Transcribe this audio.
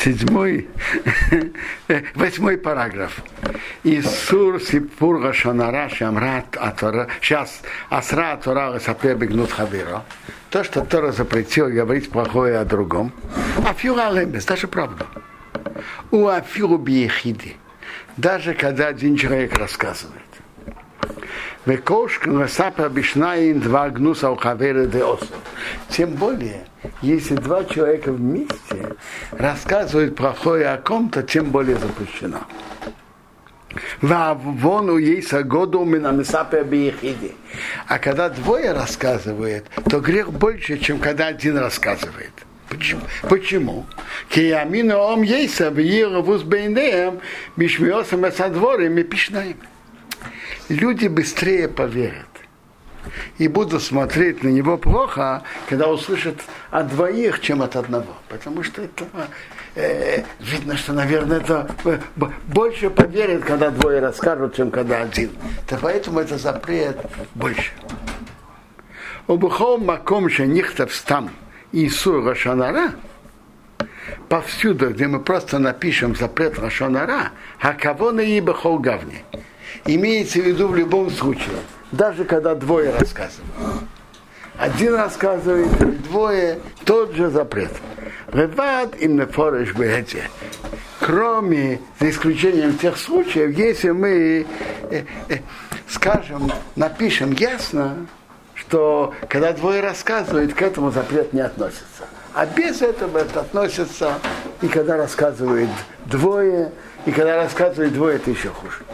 седьмой, восьмой параграф. Исур сипур гашанара шамрат атора, сейчас асра атора сапре бегнут хавира. То, что Тора запретил говорить плохое о другом. А фюра даже правду. У афиру биехиди. Даже когда один человек рассказывает. Векошка насапа бишнаин два гнуса у хаверы де Тем более, если два человека вместе рассказывают плохое о ком-то, тем более запрещено. Вон у Ейса году А когда двое рассказывают, то грех больше, чем когда один рассказывает. Почему? Почему? Киямину ом Ейса в Еровус Бейнеем, Мишмиосом и Садворим и Пишнаем люди быстрее поверят и будут смотреть на него плохо, когда услышат от двоих, чем от одного. Потому что это э, видно, что, наверное, это больше поверят, когда двое расскажут, чем когда один. То поэтому это запрет больше. Обухом маком шенихтов стам Исур Рашанара, повсюду, где мы просто напишем запрет Рашанара, а кого на ибо гавни имеется в виду в любом случае, даже когда двое рассказывают. Один рассказывает, двое, тот же запрет. Реват им на фореш Кроме, за исключением тех случаев, если мы э, э, скажем, напишем ясно, что когда двое рассказывают, к этому запрет не относится. А без этого это относится и когда рассказывают двое, и когда рассказывают двое, это еще хуже.